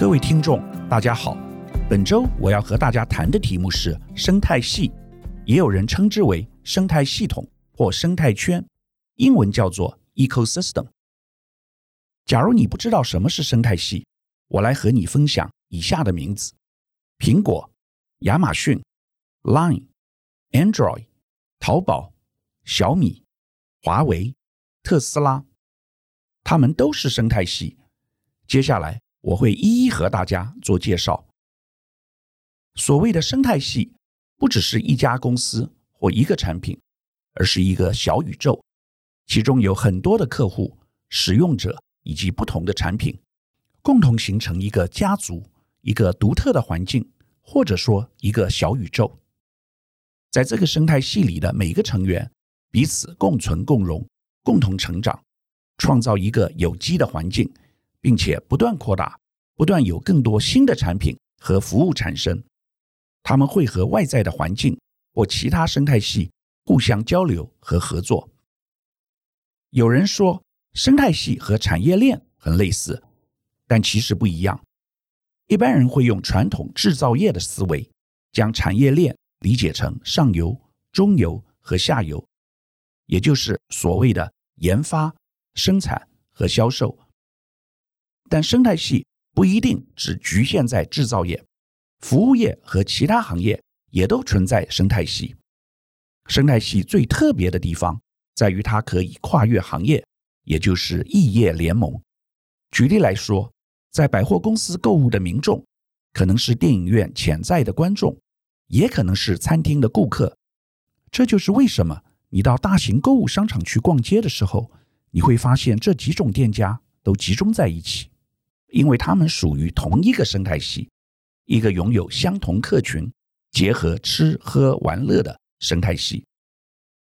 各位听众，大家好。本周我要和大家谈的题目是生态系，也有人称之为生态系统或生态圈，英文叫做 ecosystem。假如你不知道什么是生态系，我来和你分享以下的名字：苹果、亚马逊、Line、Android、淘宝、小米、华为、特斯拉，它们都是生态系。接下来我会一一和大家做介绍。所谓的生态系，不只是一家公司或一个产品，而是一个小宇宙，其中有很多的客户、使用者以及不同的产品，共同形成一个家族、一个独特的环境，或者说一个小宇宙。在这个生态系里的每一个成员，彼此共存共荣，共同成长，创造一个有机的环境，并且不断扩大，不断有更多新的产品和服务产生。他们会和外在的环境或其他生态系互相交流和合作。有人说，生态系和产业链很类似，但其实不一样。一般人会用传统制造业的思维，将产业链理解成上游、中游和下游，也就是所谓的研发、生产和销售。但生态系不一定只局限在制造业。服务业和其他行业也都存在生态系。生态系最特别的地方在于它可以跨越行业，也就是异业联盟。举例来说，在百货公司购物的民众，可能是电影院潜在的观众，也可能是餐厅的顾客。这就是为什么你到大型购物商场去逛街的时候，你会发现这几种店家都集中在一起，因为它们属于同一个生态系。一个拥有相同客群、结合吃喝玩乐的生态系，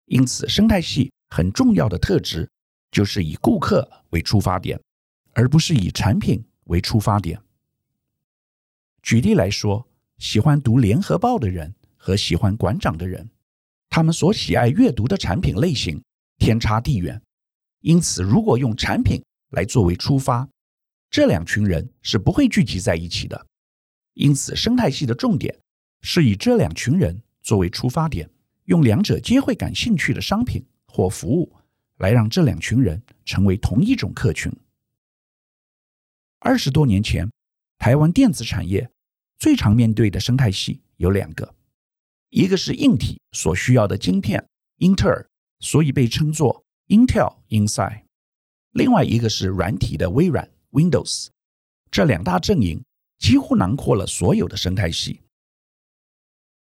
因此生态系很重要的特质就是以顾客为出发点，而不是以产品为出发点。举例来说，喜欢读《联合报》的人和喜欢馆长的人，他们所喜爱阅读的产品类型天差地远，因此如果用产品来作为出发，这两群人是不会聚集在一起的。因此，生态系的重点是以这两群人作为出发点，用两者皆会感兴趣的商品或服务，来让这两群人成为同一种客群。二十多年前，台湾电子产业最常面对的生态系有两个，一个是硬体所需要的晶片，英特尔，所以被称作 Intel Inside；另外一个是软体的微软 Windows。这两大阵营。几乎囊括了所有的生态系，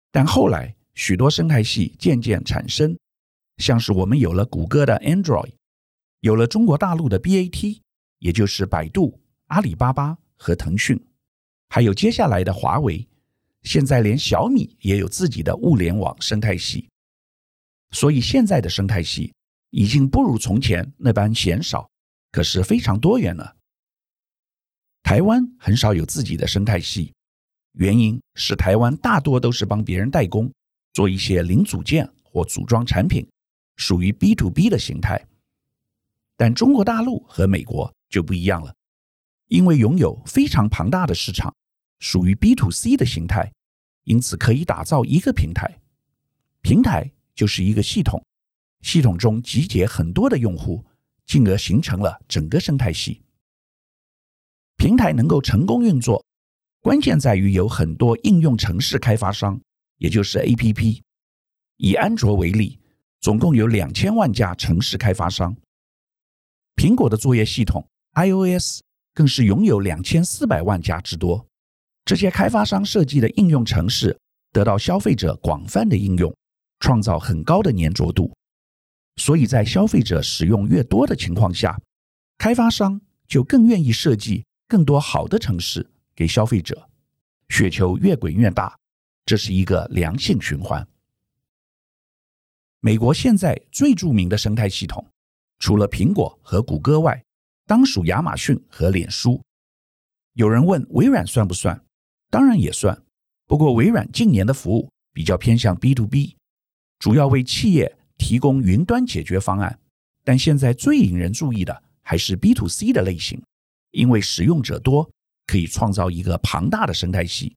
但后来许多生态系渐渐产生，像是我们有了谷歌的 Android，有了中国大陆的 BAT，也就是百度、阿里巴巴和腾讯，还有接下来的华为，现在连小米也有自己的物联网生态系。所以现在的生态系已经不如从前那般鲜少，可是非常多元了。台湾很少有自己的生态系，原因是台湾大多都是帮别人代工，做一些零组件或组装产品，属于 B to B 的形态。但中国大陆和美国就不一样了，因为拥有非常庞大的市场，属于 B to C 的形态，因此可以打造一个平台。平台就是一个系统，系统中集结很多的用户，进而形成了整个生态系。平台能够成功运作，关键在于有很多应用程式开发商，也就是 APP。以安卓为例，总共有两千万家城市开发商。苹果的作业系统 iOS 更是拥有两千四百万家之多。这些开发商设计的应用程式得到消费者广泛的应用，创造很高的粘着度。所以在消费者使用越多的情况下，开发商就更愿意设计。更多好的城市给消费者，雪球越滚越大，这是一个良性循环。美国现在最著名的生态系统，除了苹果和谷歌外，当属亚马逊和脸书。有人问微软算不算？当然也算，不过微软近年的服务比较偏向 B to B，主要为企业提供云端解决方案。但现在最引人注意的还是 B to C 的类型。因为使用者多，可以创造一个庞大的生态系。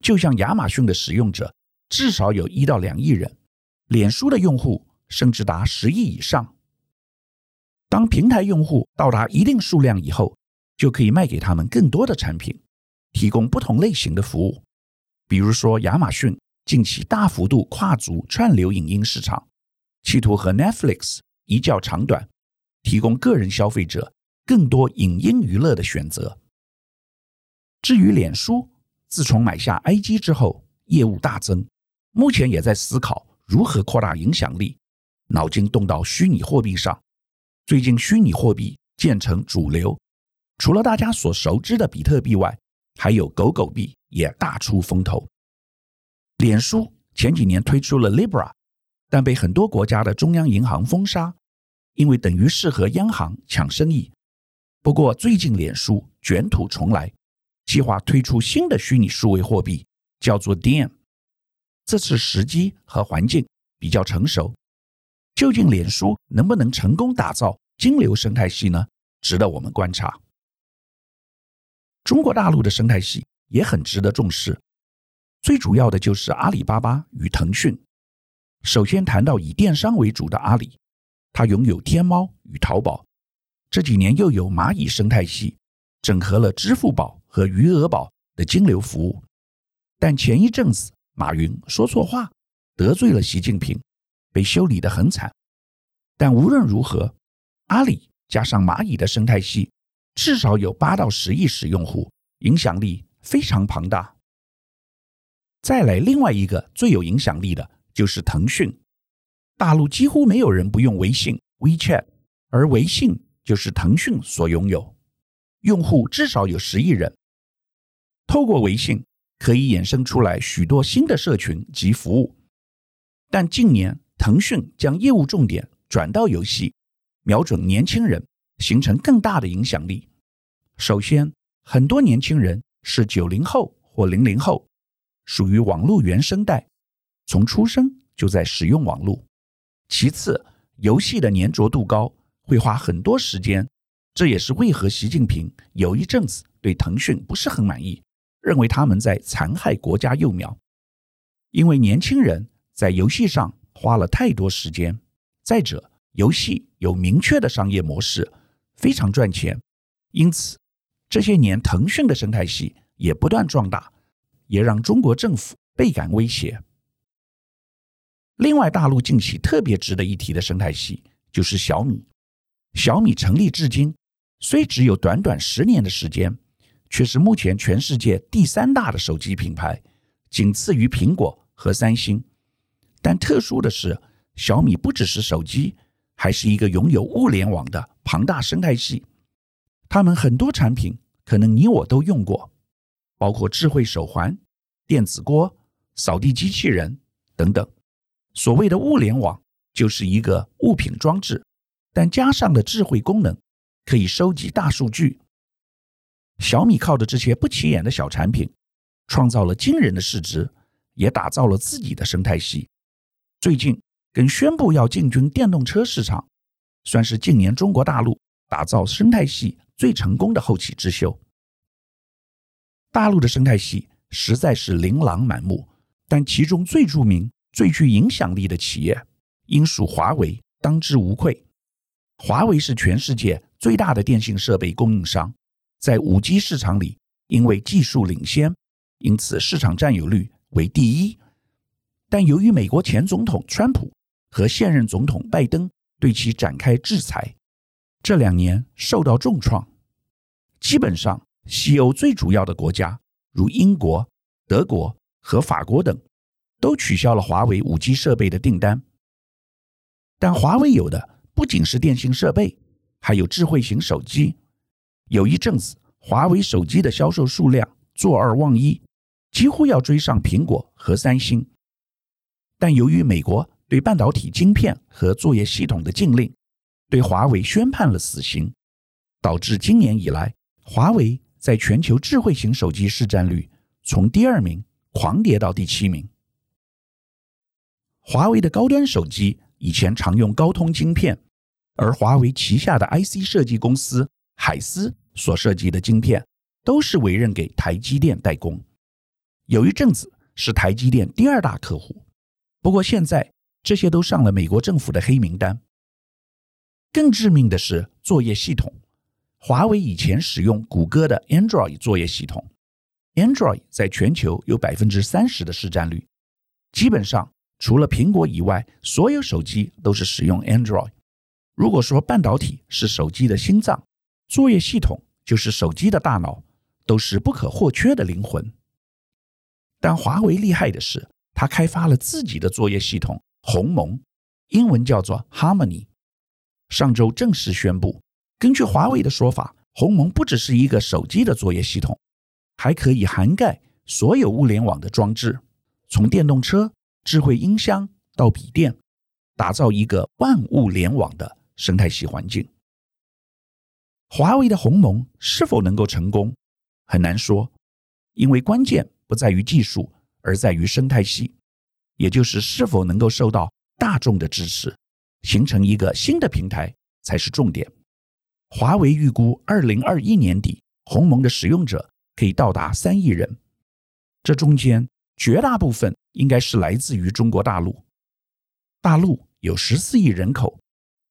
就像亚马逊的使用者至少有一到两亿人，脸书的用户甚至达十亿以上。当平台用户到达一定数量以后，就可以卖给他们更多的产品，提供不同类型的服务。比如说，亚马逊近期大幅度跨足串流影音市场，企图和 Netflix 一较长短，提供个人消费者更多影音娱乐的选择。至于脸书，自从买下 IG 之后，业务大增，目前也在思考如何扩大影响力，脑筋动到虚拟货币上。最近虚拟货币渐成主流，除了大家所熟知的比特币外，还有狗狗币也大出风头。脸书前几年推出了 Libra，但被很多国家的中央银行封杀，因为等于是和央行抢生意。不过最近脸书卷土重来，计划推出新的虚拟数位货币，叫做 Diem。这次时机和环境比较成熟。究竟脸书能不能成功打造金流生态系呢？值得我们观察。中国大陆的生态系也很值得重视，最主要的就是阿里巴巴与腾讯。首先谈到以电商为主的阿里，它拥有天猫与淘宝，这几年又有蚂蚁生态系，整合了支付宝和余额宝的金流服务。但前一阵子马云说错话，得罪了习近平。被修理得很惨，但无论如何，阿里加上蚂蚁的生态系，至少有八到十亿使用户，影响力非常庞大。再来，另外一个最有影响力的就是腾讯。大陆几乎没有人不用微信 （WeChat），而微信就是腾讯所拥有，用户至少有十亿人。透过微信，可以衍生出来许多新的社群及服务，但近年，腾讯将业务重点转到游戏，瞄准年轻人，形成更大的影响力。首先，很多年轻人是九零后或零零后，属于网络原生代，从出生就在使用网络。其次，游戏的粘着度高，会花很多时间，这也是为何习近平有一阵子对腾讯不是很满意，认为他们在残害国家幼苗。因为年轻人在游戏上。花了太多时间。再者，游戏有明确的商业模式，非常赚钱，因此这些年腾讯的生态系也不断壮大，也让中国政府倍感威胁。另外，大陆近期特别值得一提的生态系就是小米。小米成立至今，虽只有短短十年的时间，却是目前全世界第三大的手机品牌，仅次于苹果和三星。但特殊的是，小米不只是手机，还是一个拥有物联网的庞大生态系。他们很多产品可能你我都用过，包括智慧手环、电子锅、扫地机器人等等。所谓的物联网，就是一个物品装置，但加上了智慧功能，可以收集大数据。小米靠着这些不起眼的小产品，创造了惊人的市值，也打造了自己的生态系。最近更宣布要进军电动车市场，算是近年中国大陆打造生态系最成功的后起之秀。大陆的生态系实在是琳琅满目，但其中最著名、最具影响力的企业，应属华为，当之无愧。华为是全世界最大的电信设备供应商，在 5G 市场里，因为技术领先，因此市场占有率为第一。但由于美国前总统川普和现任总统拜登对其展开制裁，这两年受到重创。基本上，西欧最主要的国家如英国、德国和法国等，都取消了华为 5G 设备的订单。但华为有的不仅是电信设备，还有智慧型手机。有一阵子，华为手机的销售数量坐二望一，几乎要追上苹果和三星。但由于美国对半导体晶片和作业系统的禁令，对华为宣判了死刑，导致今年以来，华为在全球智慧型手机市占率从第二名狂跌到第七名。华为的高端手机以前常用高通晶片，而华为旗下的 IC 设计公司海思所设计的晶片都是委任给台积电代工。有一阵子是台积电第二大客户，不过现在这些都上了美国政府的黑名单。更致命的是作业系统，华为以前使用谷歌的 Android 作业系统，Android 在全球有百分之三十的市占率，基本上除了苹果以外，所有手机都是使用 Android。如果说半导体是手机的心脏，作业系统就是手机的大脑，都是不可或缺的灵魂。但华为厉害的是，它开发了自己的作业系统鸿蒙，英文叫做 Harmony。上周正式宣布，根据华为的说法，鸿蒙不只是一个手机的作业系统，还可以涵盖所有物联网的装置，从电动车、智慧音箱到笔电，打造一个万物联网的生态系环境。华为的鸿蒙是否能够成功，很难说，因为关键。不在于技术，而在于生态系，也就是是否能够受到大众的支持，形成一个新的平台才是重点。华为预估，二零二一年底，鸿蒙的使用者可以到达三亿人，这中间绝大部分应该是来自于中国大陆。大陆有十四亿人口，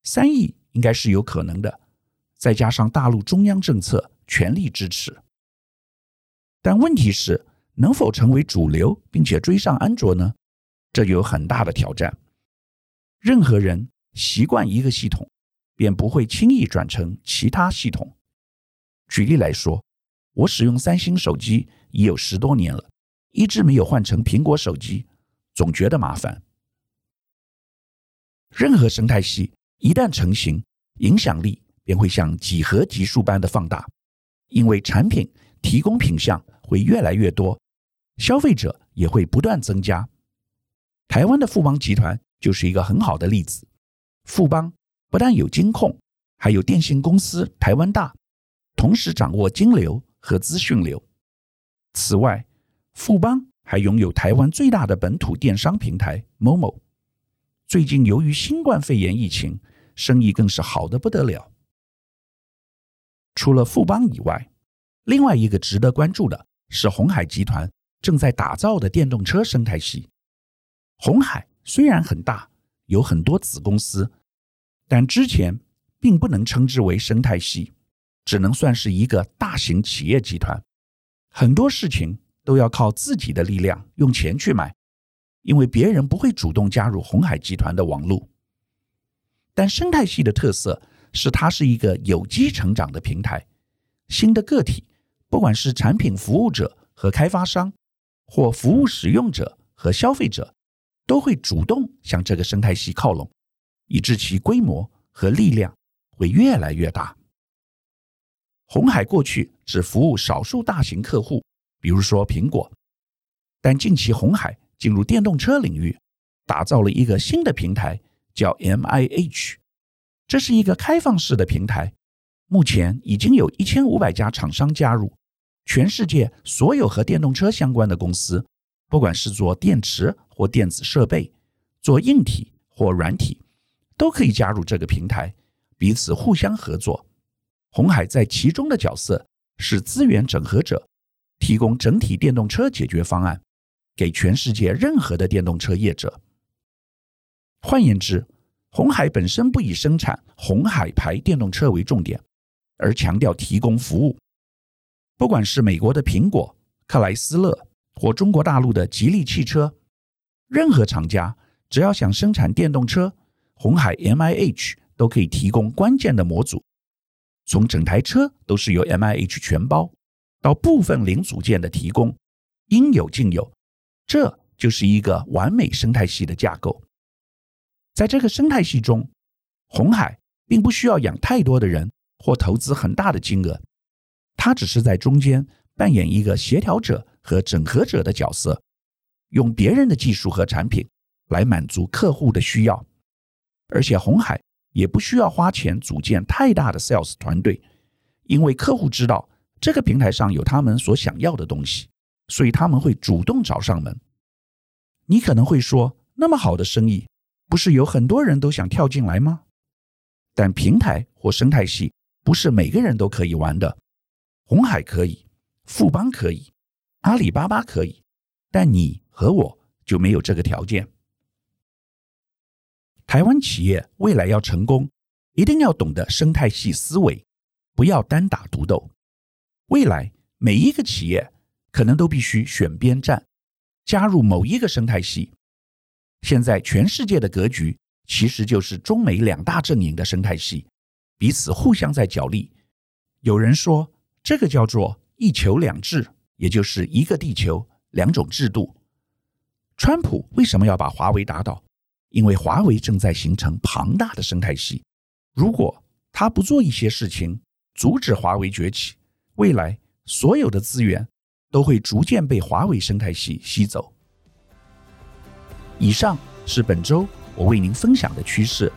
三亿应该是有可能的，再加上大陆中央政策全力支持。但问题是，能否成为主流，并且追上安卓呢？这有很大的挑战。任何人习惯一个系统，便不会轻易转成其他系统。举例来说，我使用三星手机已有十多年了，一直没有换成苹果手机，总觉得麻烦。任何生态系一旦成型，影响力便会像几何级数般的放大，因为产品提供品项会越来越多。消费者也会不断增加。台湾的富邦集团就是一个很好的例子。富邦不但有金控，还有电信公司台湾大，同时掌握金流和资讯流。此外，富邦还拥有台湾最大的本土电商平台 Momo。最近由于新冠肺炎疫情，生意更是好得不得了。除了富邦以外，另外一个值得关注的是鸿海集团。正在打造的电动车生态系，鸿海虽然很大，有很多子公司，但之前并不能称之为生态系，只能算是一个大型企业集团。很多事情都要靠自己的力量，用钱去买，因为别人不会主动加入鸿海集团的网路。但生态系的特色是，它是一个有机成长的平台，新的个体，不管是产品服务者和开发商。或服务使用者和消费者都会主动向这个生态系靠拢，以致其规模和力量会越来越大。鸿海过去只服务少数大型客户，比如说苹果，但近期鸿海进入电动车领域，打造了一个新的平台，叫 MIH。这是一个开放式的平台，目前已经有一千五百家厂商加入。全世界所有和电动车相关的公司，不管是做电池或电子设备，做硬体或软体，都可以加入这个平台，彼此互相合作。鸿海在其中的角色是资源整合者，提供整体电动车解决方案给全世界任何的电动车业者。换言之，红海本身不以生产红海牌电动车为重点，而强调提供服务。不管是美国的苹果、克莱斯勒或中国大陆的吉利汽车，任何厂家只要想生产电动车，红海 MIH 都可以提供关键的模组。从整台车都是由 MIH 全包，到部分零组件的提供，应有尽有。这就是一个完美生态系的架构。在这个生态系中，鸿海并不需要养太多的人或投资很大的金额。它只是在中间扮演一个协调者和整合者的角色，用别人的技术和产品来满足客户的需要，而且鸿海也不需要花钱组建太大的 sales 团队，因为客户知道这个平台上有他们所想要的东西，所以他们会主动找上门。你可能会说，那么好的生意，不是有很多人都想跳进来吗？但平台或生态系不是每个人都可以玩的。红海可以，富邦可以，阿里巴巴可以，但你和我就没有这个条件。台湾企业未来要成功，一定要懂得生态系思维，不要单打独斗。未来每一个企业可能都必须选边站，加入某一个生态系。现在全世界的格局其实就是中美两大阵营的生态系，彼此互相在角力。有人说这个叫做一球两制，也就是一个地球两种制度。川普为什么要把华为打倒？因为华为正在形成庞大的生态系，如果他不做一些事情阻止华为崛起，未来所有的资源都会逐渐被华为生态系吸走。以上是本周我为您分享的趋势，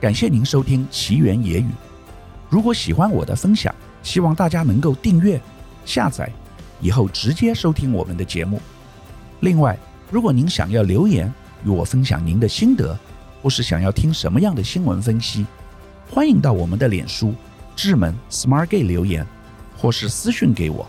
感谢您收听奇缘野语。如果喜欢我的分享，希望大家能够订阅、下载，以后直接收听我们的节目。另外，如果您想要留言与我分享您的心得，或是想要听什么样的新闻分析，欢迎到我们的脸书智门 Smart Gay 留言，或是私讯给我。